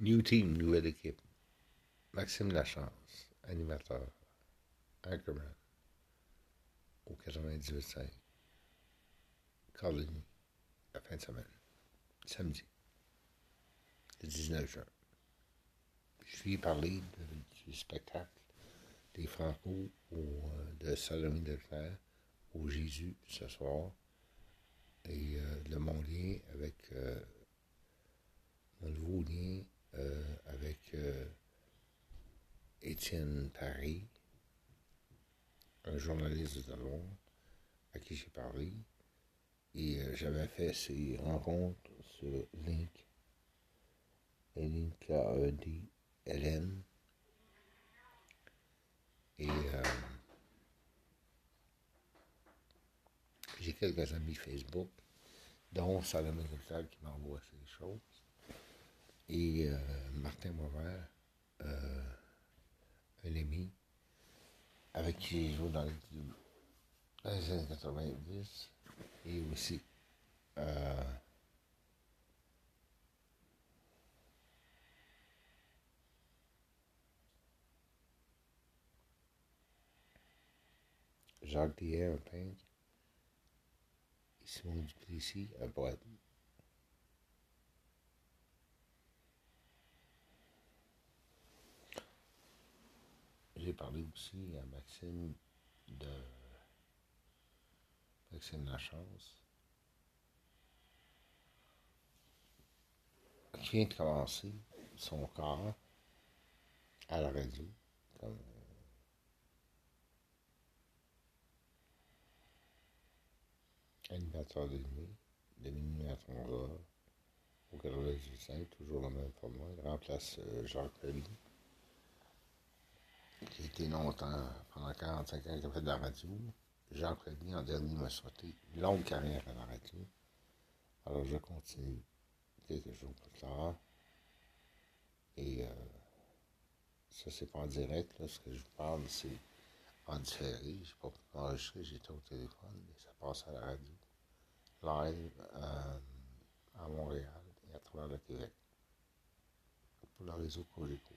New team, nouvelle équipe. Maxime Lachance, animateur. Anchorman. Au 98.5. Coligny. La fin de semaine. Samedi. Le 19 juin. Je vais parler du spectacle des Franco euh, de Salomé de Fer au Jésus ce soir et euh, le mon lien avec euh, mon nouveau lien avec Paris, un journaliste de Londres à qui j'ai parlé. Et j'avais fait ces rencontres sur Link, L-I-N-K-E-D-L-N, et euh, j'ai quelques amis Facebook, dont Salomé Gonzal qui m'envoie ces choses. Et euh, Martin Mauvert, euh, ami, avec qui j'ai joué dans les années 90, et aussi Jacques Dier, un peintre, et Simon Duplessis, un poète. J'ai parlé aussi à Maxime de Maxime Lachance, qui vient de commencer son corps à la radio, comme animateur de nuit, de minuit à 11 heures, au 98 toujours le même format. Il remplace euh, Jacques Pelly, a été longtemps, pendant 45 ans, a fait de la radio. Jacques Pelly, en dernier, m'a sauté une longue carrière à la radio. Alors, je continue quelques jours plus tard. Et euh, ça, c'est pas en direct, là, ce que je vous parle, c'est en différé. Je pas pu m'enregistrer, j'étais au téléphone, mais ça passe à la radio live euh, à Montréal et à travers le Québec pour le réseau Cogeco.